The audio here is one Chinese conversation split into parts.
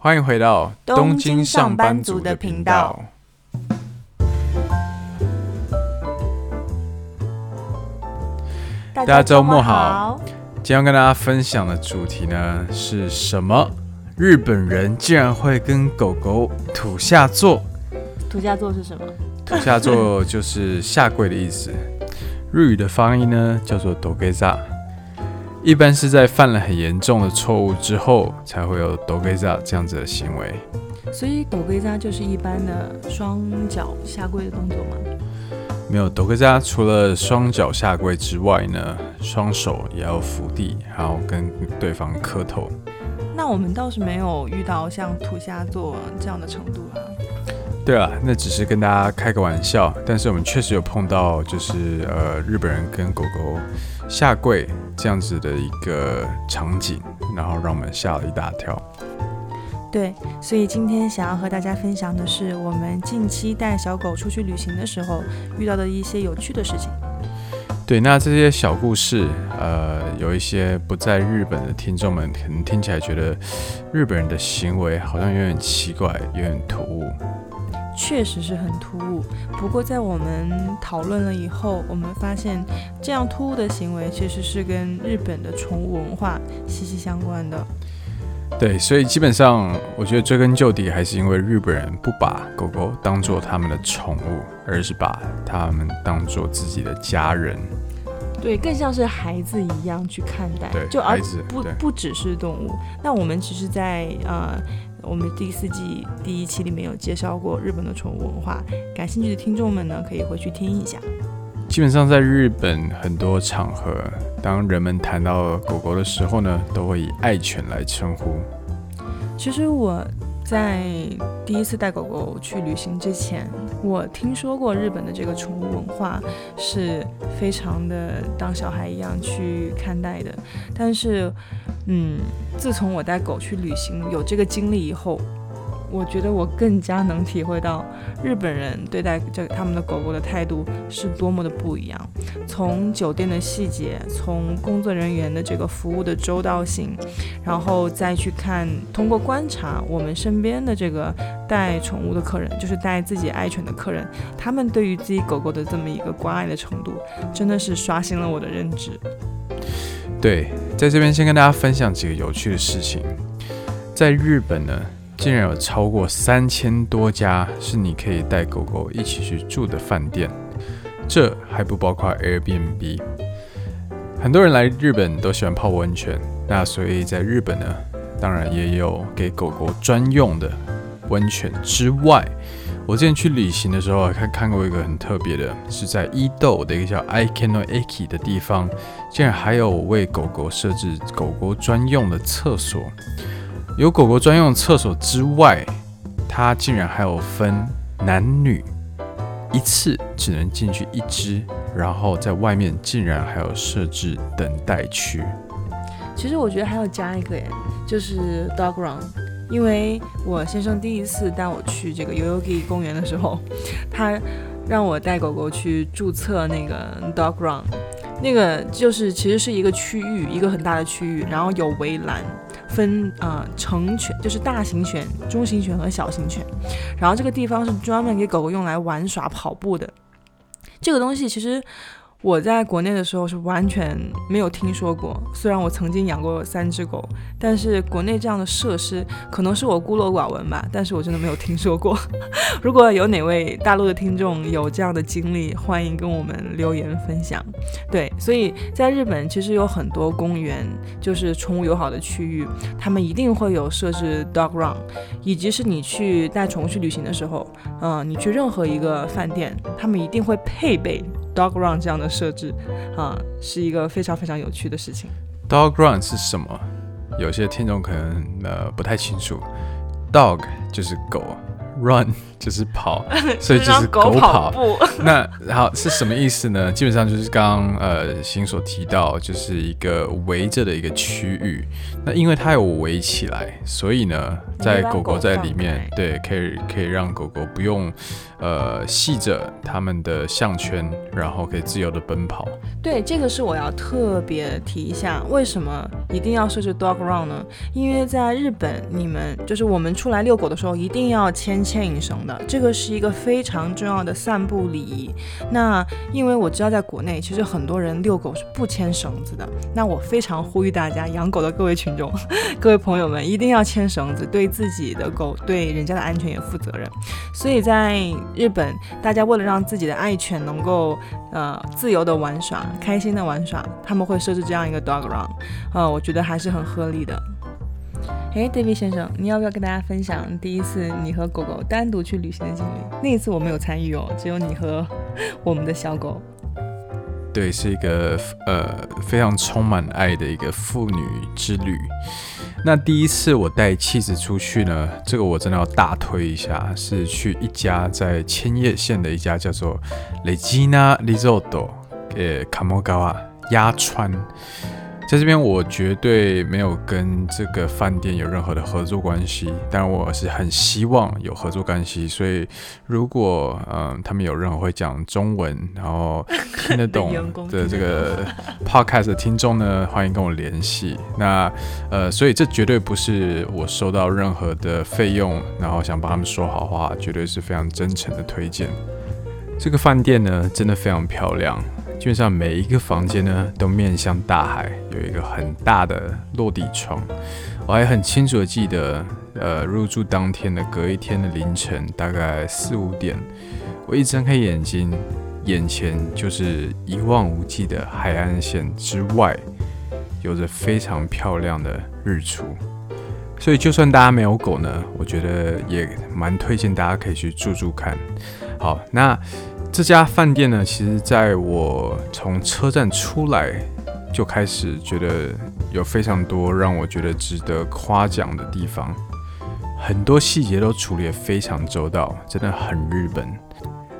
欢迎回到东京上班族的频道。大家周末好，今天要跟大家分享的主题呢是什么？日本人竟然会跟狗狗土下座？土下座是什么？土下座就是下跪的意思。日语的发音呢叫做土下座。一般是在犯了很严重的错误之后，才会有土下座这样子的行为。所以土下座就是一般的双脚下跪的动作吗？没有，土下座除了双脚下跪之外呢，双手也要扶地，还要跟对方磕头。那我们倒是没有遇到像土下座这样的程度啊。对啊，那只是跟大家开个玩笑，但是我们确实有碰到，就是呃日本人跟狗狗下跪这样子的一个场景，然后让我们吓了一大跳。对，所以今天想要和大家分享的是我们近期带小狗出去旅行的时候遇到的一些有趣的事情。对，那这些小故事，呃，有一些不在日本的听众们可能听起来觉得日本人的行为好像有点奇怪，有点突兀。确实是很突兀，不过在我们讨论了以后，我们发现这样突兀的行为其实是跟日本的宠物文化息息相关的。对，所以基本上我觉得追根究底，还是因为日本人不把狗狗当做他们的宠物，而是把他们当做自己的家人。对，更像是孩子一样去看待，对，就而不不只是动物。那我们其实在，在呃。我们第四季第一期里面有介绍过日本的宠物文化，感兴趣的听众们呢，可以回去听一下。基本上在日本很多场合，当人们谈到狗狗的时候呢，都会以爱犬来称呼。其实我。在第一次带狗狗去旅行之前，我听说过日本的这个宠物文化是非常的当小孩一样去看待的。但是，嗯，自从我带狗去旅行有这个经历以后。我觉得我更加能体会到日本人对待这他们的狗狗的态度是多么的不一样。从酒店的细节，从工作人员的这个服务的周到性，然后再去看，通过观察我们身边的这个带宠物的客人，就是带自己爱犬的客人，他们对于自己狗狗的这么一个关爱的程度，真的是刷新了我的认知。对，在这边先跟大家分享几个有趣的事情，在日本呢。竟然有超过三千多家是你可以带狗狗一起去住的饭店，这还不包括 Airbnb。很多人来日本都喜欢泡温泉，那所以在日本呢，当然也有给狗狗专用的温泉之外，我之前去旅行的时候看看过一个很特别的，是在伊豆的一个叫 Aikeno Eki 的地方，竟然还有为狗狗设置狗狗专用的厕所。有狗狗专用厕所之外，它竟然还有分男女，一次只能进去一只，然后在外面竟然还有设置等待区。其实我觉得还要加一个耶，就是 dog run，因为我先生第一次带我去这个 Yoyogi 公园的时候，他让我带狗狗去注册那个 dog run，那个就是其实是一个区域，一个很大的区域，然后有围栏。分啊、成犬就是大型犬、中型犬和小型犬，然后这个地方是专门给狗狗用来玩耍、跑步的。这个东西其实。我在国内的时候是完全没有听说过，虽然我曾经养过三只狗，但是国内这样的设施可能是我孤陋寡闻吧，但是我真的没有听说过。如果有哪位大陆的听众有这样的经历，欢迎跟我们留言分享。对，所以在日本其实有很多公园，就是宠物友好的区域，他们一定会有设置 dog run，以及是你去带宠物去旅行的时候，嗯、你去任何一个饭店，他们一定会配备。Dog run 这样的设置，啊，是一个非常非常有趣的事情。Dog run 是什么？有些听众可能呃不太清楚。Dog 就是狗，run 就是跑，所以就是狗跑步。那好是什么意思呢？基本上就是刚刚呃新所提到，就是一个围着的一个区域。那因为它有围起来，所以呢，在狗狗在里面，对，可以可以让狗狗不用呃系着它们的项圈，然后可以自由的奔跑。对，这个是我要特别提一下，为什么一定要设置 dog run 呢？因为在日本，你们就是我们出来遛狗的时候，一定要牵牵引绳这个是一个非常重要的散步礼仪。那因为我知道在国内，其实很多人遛狗是不牵绳子的。那我非常呼吁大家，养狗的各位群众、各位朋友们，一定要牵绳子，对自己的狗、对人家的安全也负责任。所以在日本，大家为了让自己的爱犬能够呃自由的玩耍。开心的玩耍，他们会设置这样一个 dog run，呃，我觉得还是很合理的。诶，David 先生，你要不要跟大家分享第一次你和狗狗单独去旅行的经历？那一次我没有参与哦，只有你和 我们的小狗。对，是一个呃非常充满爱的一个父女之旅。那第一次我带妻子出去呢，这个我真的要大推一下，是去一家在千叶县的一家叫做 Regina Resort。呃，卡莫高啊，鸭川，在这边我绝对没有跟这个饭店有任何的合作关系，当然我是很希望有合作关系，所以如果嗯、呃、他们有任何会讲中文，然后听得懂 的这个 podcast 的听众呢，欢迎跟我联系。那呃，所以这绝对不是我收到任何的费用，然后想帮他们说好话，绝对是非常真诚的推荐。这个饭店呢，真的非常漂亮。基本上每一个房间呢，都面向大海，有一个很大的落地窗。我还很清楚的记得，呃，入住当天的隔一天的凌晨，大概四五点，我一睁开眼睛，眼前就是一望无际的海岸线之外，有着非常漂亮的日出。所以，就算大家没有狗呢，我觉得也蛮推荐大家可以去住住看。好，那。这家饭店呢，其实在我从车站出来就开始觉得有非常多让我觉得值得夸奖的地方，很多细节都处理得非常周到，真的很日本。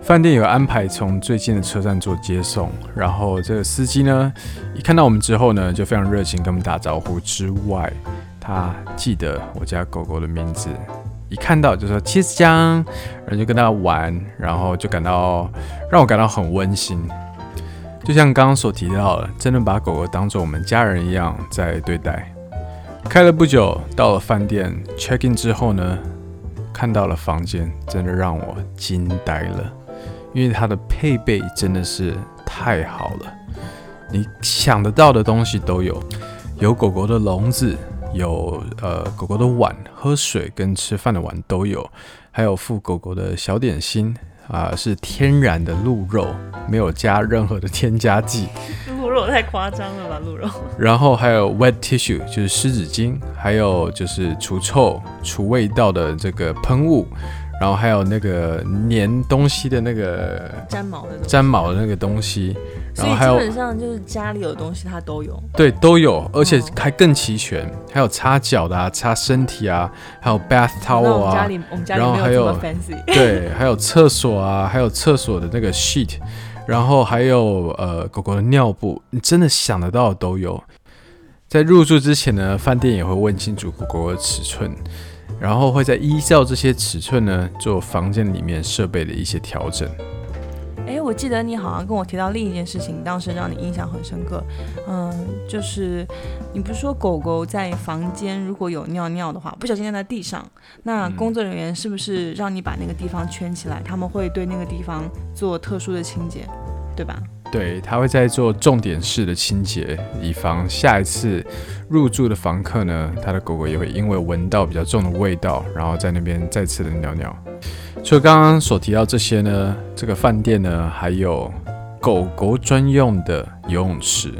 饭店有安排从最近的车站做接送，然后这个司机呢，一看到我们之后呢，就非常热情跟我们打招呼之外，他记得我家狗狗的名字。一看到就说 Cheese 酱，然后就跟他玩，然后就感到让我感到很温馨，就像刚刚所提到的，真的把狗狗当做我们家人一样在对待。开了不久，到了饭店 check in 之后呢，看到了房间，真的让我惊呆了，因为它的配备真的是太好了，你想得到的东西都有，有狗狗的笼子。有呃狗狗的碗，喝水跟吃饭的碗都有，还有附狗狗的小点心啊、呃，是天然的鹿肉，没有加任何的添加剂。鹿肉太夸张了吧，鹿肉。然后还有 wet tissue，就是湿纸巾，还有就是除臭、除味道的这个喷雾，然后还有那个粘东西的那个粘毛的粘毛的那个东西。然后还有，基本上就是家里有的东西它都有，对，都有，而且还更齐全，哦、还有擦脚的啊，擦身体啊，还有 bath towel 啊，然后还有对，还有厕所啊，还有厕所的那个 sheet，然后还有呃狗狗的尿布，你真的想得到的都有。在入住之前呢，饭店也会问清楚狗狗的尺寸，然后会在依照这些尺寸呢做房间里面设备的一些调整。哎，我记得你好像跟我提到另一件事情，当时让你印象很深刻。嗯，就是你不是说狗狗在房间如果有尿尿的话，不小心尿在地上，那工作人员是不是让你把那个地方圈起来？他们会对那个地方做特殊的清洁，对吧？对，他会在做重点式的清洁，以防下一次入住的房客呢，他的狗狗也会因为闻到比较重的味道，然后在那边再次的尿尿。除了刚刚所提到这些呢，这个饭店呢还有狗狗专用的游泳池，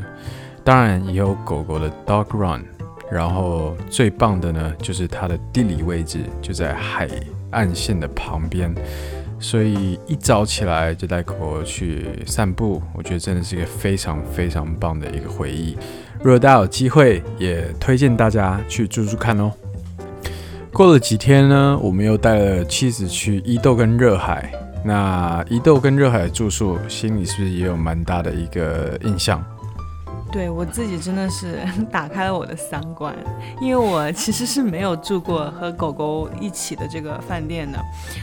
当然也有狗狗的 dog run，然后最棒的呢就是它的地理位置就在海岸线的旁边，所以一早起来就带狗狗去散步，我觉得真的是一个非常非常棒的一个回忆。如果大家有机会，也推荐大家去住住看哦。过了几天呢，我们又带了妻子去伊豆跟热海。那伊豆跟热海住宿，心里是不是也有蛮大的一个印象？对我自己真的是打开了我的三观，因为我其实是没有住过和狗狗一起的这个饭店的。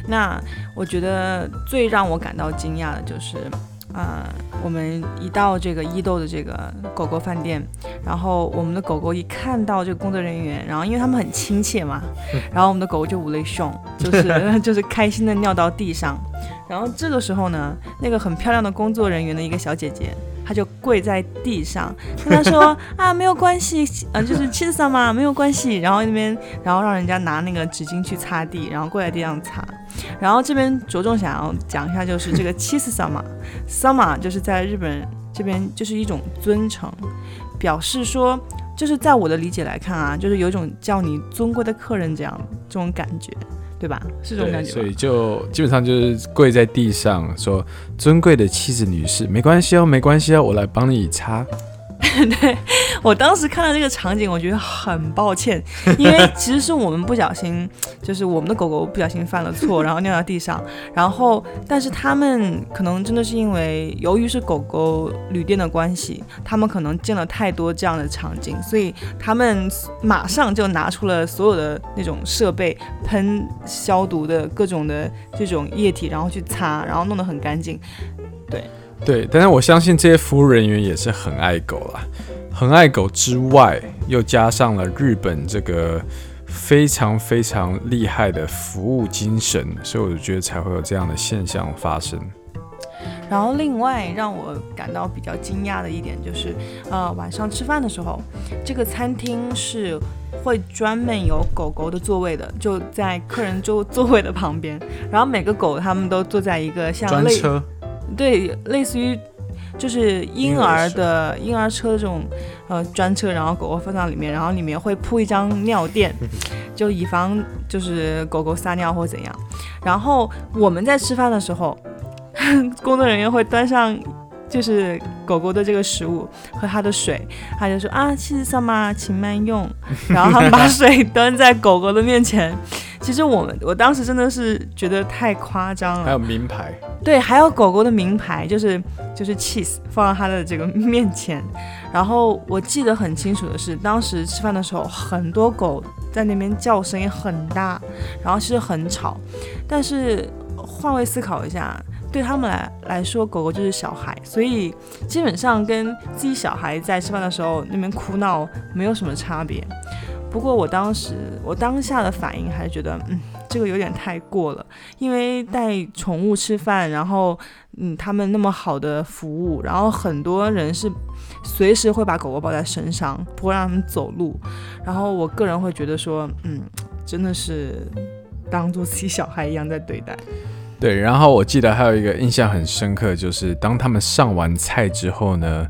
那我觉得最让我感到惊讶的就是。呃，我们一到这个伊豆的这个狗狗饭店，然后我们的狗狗一看到这个工作人员，然后因为他们很亲切嘛，然后我们的狗狗就无泪熊，就是 就是开心的尿到地上，然后这个时候呢，那个很漂亮的工作人员的一个小姐姐。她就跪在地上，跟他说 啊，没有关系，嗯、呃，就是气死嘛，没有关系。然后那边，然后让人家拿那个纸巾去擦地，然后跪在地上擦。然后这边着重想要讲一下，就是这个气死萨玛，萨玛就是在日本这边就是一种尊称，表示说，就是在我的理解来看啊，就是有一种叫你尊贵的客人这样这种感觉。对吧？是这种感觉。所以就基本上就是跪在地上说：“尊贵的妻子女士，没关系哦，没关系哦，我来帮你擦。” 对，我当时看到这个场景，我觉得很抱歉，因为其实是我们不小心，就是我们的狗狗不小心犯了错，然后尿到地上，然后但是他们可能真的是因为由于是狗狗旅店的关系，他们可能见了太多这样的场景，所以他们马上就拿出了所有的那种设备，喷消毒的各种的这种液体，然后去擦，然后弄得很干净，对。对，但是我相信这些服务人员也是很爱狗啦，很爱狗之外，又加上了日本这个非常非常厉害的服务精神，所以我就觉得才会有这样的现象发生。然后另外让我感到比较惊讶的一点就是，呃，晚上吃饭的时候，这个餐厅是会专门有狗狗的座位的，就在客人座座位的旁边，然后每个狗他们都坐在一个像类专车。对，类似于就是婴儿的婴儿车这种呃专车，然后狗狗放到里面，然后里面会铺一张尿垫，就以防就是狗狗撒尿或怎样。然后我们在吃饭的时候，工作人员会端上就是狗狗的这个食物和它的水，他就说啊，谢谢桑嘛，请慢用。然后他们把水端在狗狗的面前。其实我们我当时真的是觉得太夸张了。还有名牌。对，还有狗狗的名牌，就是就是 cheese 放到它的这个面前。然后我记得很清楚的是，当时吃饭的时候，很多狗在那边叫声音很大，然后其实很吵。但是换位思考一下，对他们来来说，狗狗就是小孩，所以基本上跟自己小孩在吃饭的时候那边哭闹没有什么差别。不过我当时我当下的反应还是觉得，嗯，这个有点太过了，因为带宠物吃饭，然后嗯，他们那么好的服务，然后很多人是随时会把狗狗抱在身上，不会让他们走路，然后我个人会觉得说，嗯，真的是当做自己小孩一样在对待。对，然后我记得还有一个印象很深刻，就是当他们上完菜之后呢，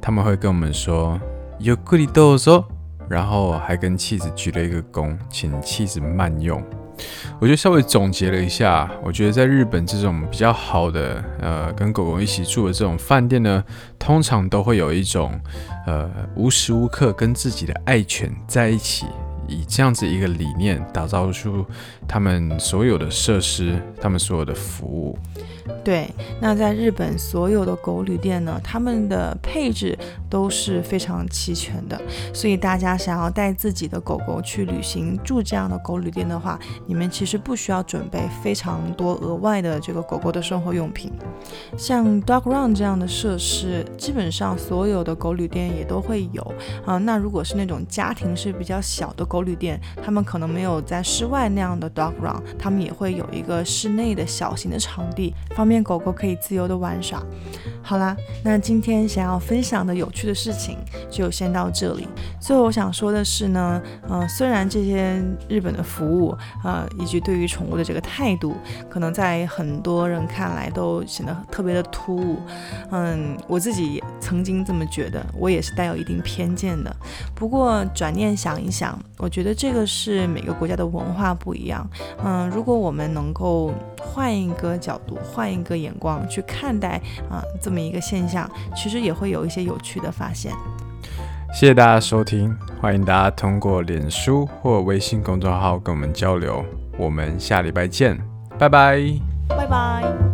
他们会跟我们说，ゆっくりどうぞ。然后还跟妻子鞠了一个躬，请妻子慢用。 我就稍微总结了一下，我觉得在日本这种比较好的，呃，跟狗狗一起住的这种饭店呢，通常都会有一种，呃，无时无刻跟自己的爱犬在一起。以这样子一个理念，打造出他们所有的设施，他们所有的服务。对，那在日本所有的狗旅店呢，他们的配置都是非常齐全的。所以大家想要带自己的狗狗去旅行，住这样的狗旅店的话，你们其实不需要准备非常多额外的这个狗狗的生活用品。像 Dog Run 这样的设施，基本上所有的狗旅店也都会有啊。那如果是那种家庭是比较小的狗，旅店，他们可能没有在室外那样的 dog run，他们也会有一个室内的小型的场地，方便狗狗可以自由的玩耍。好啦，那今天想要分享的有趣的事情就先到这里。最后我想说的是呢，呃，虽然这些日本的服务，呃，以及对于宠物的这个态度，可能在很多人看来都显得特别的突兀，嗯，我自己也曾经这么觉得，我也是带有一定偏见的。不过转念想一想，我觉得这个是每个国家的文化不一样，嗯，如果我们能够换一个角度、换一个眼光去看待啊这么一个现象，其实也会有一些有趣的发现。谢谢大家收听，欢迎大家通过脸书或微信公众号跟我们交流，我们下礼拜见，拜拜，拜拜。